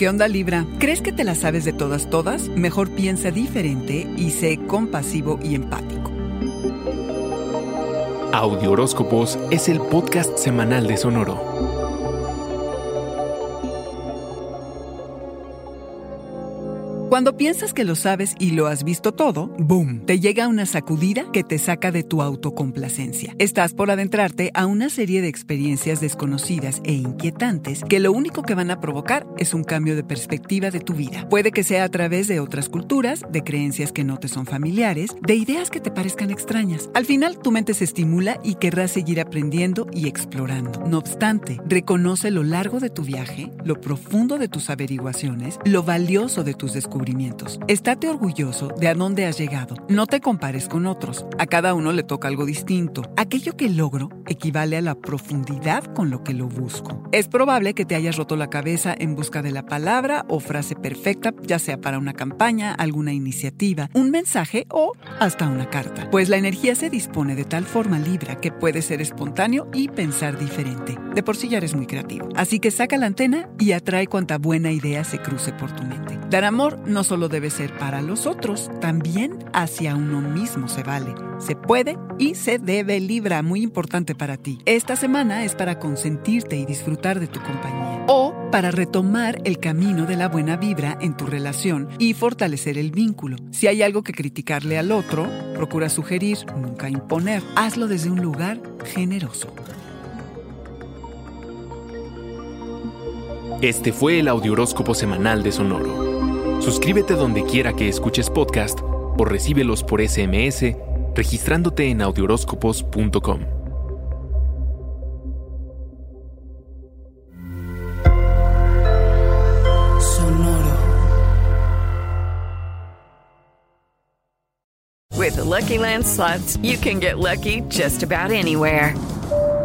¿Qué onda Libra? ¿Crees que te la sabes de todas todas? Mejor piensa diferente y sé compasivo y empático. Audio Horóscopos es el podcast semanal de Sonoro. Cuando piensas que lo sabes y lo has visto todo, ¡boom! Te llega una sacudida que te saca de tu autocomplacencia. Estás por adentrarte a una serie de experiencias desconocidas e inquietantes que lo único que van a provocar es un cambio de perspectiva de tu vida. Puede que sea a través de otras culturas, de creencias que no te son familiares, de ideas que te parezcan extrañas. Al final, tu mente se estimula y querrás seguir aprendiendo y explorando. No obstante, reconoce lo largo de tu viaje, lo profundo de tus averiguaciones, lo valioso de tus descubrimientos Estate orgulloso de a dónde has llegado. No te compares con otros. A cada uno le toca algo distinto. Aquello que logro equivale a la profundidad con lo que lo busco. Es probable que te hayas roto la cabeza en busca de la palabra o frase perfecta, ya sea para una campaña, alguna iniciativa, un mensaje o hasta una carta. Pues la energía se dispone de tal forma libra que puede ser espontáneo y pensar diferente. De por sí ya eres muy creativo. Así que saca la antena y atrae cuanta buena idea se cruce por tu mente. Dar amor no solo debe ser para los otros, también hacia uno mismo se vale. Se puede y se debe Libra, muy importante para ti. Esta semana es para consentirte y disfrutar de tu compañía. O para retomar el camino de la buena vibra en tu relación y fortalecer el vínculo. Si hay algo que criticarle al otro, procura sugerir, nunca imponer. Hazlo desde un lugar generoso. Este fue el Audioróscopo Semanal de Sonoro. Suscríbete donde quiera que escuches podcast o recíbelos por SMS registrándote en audioróscopos.com. Sonoro. With the Lucky Land slots, you can get lucky just about anywhere.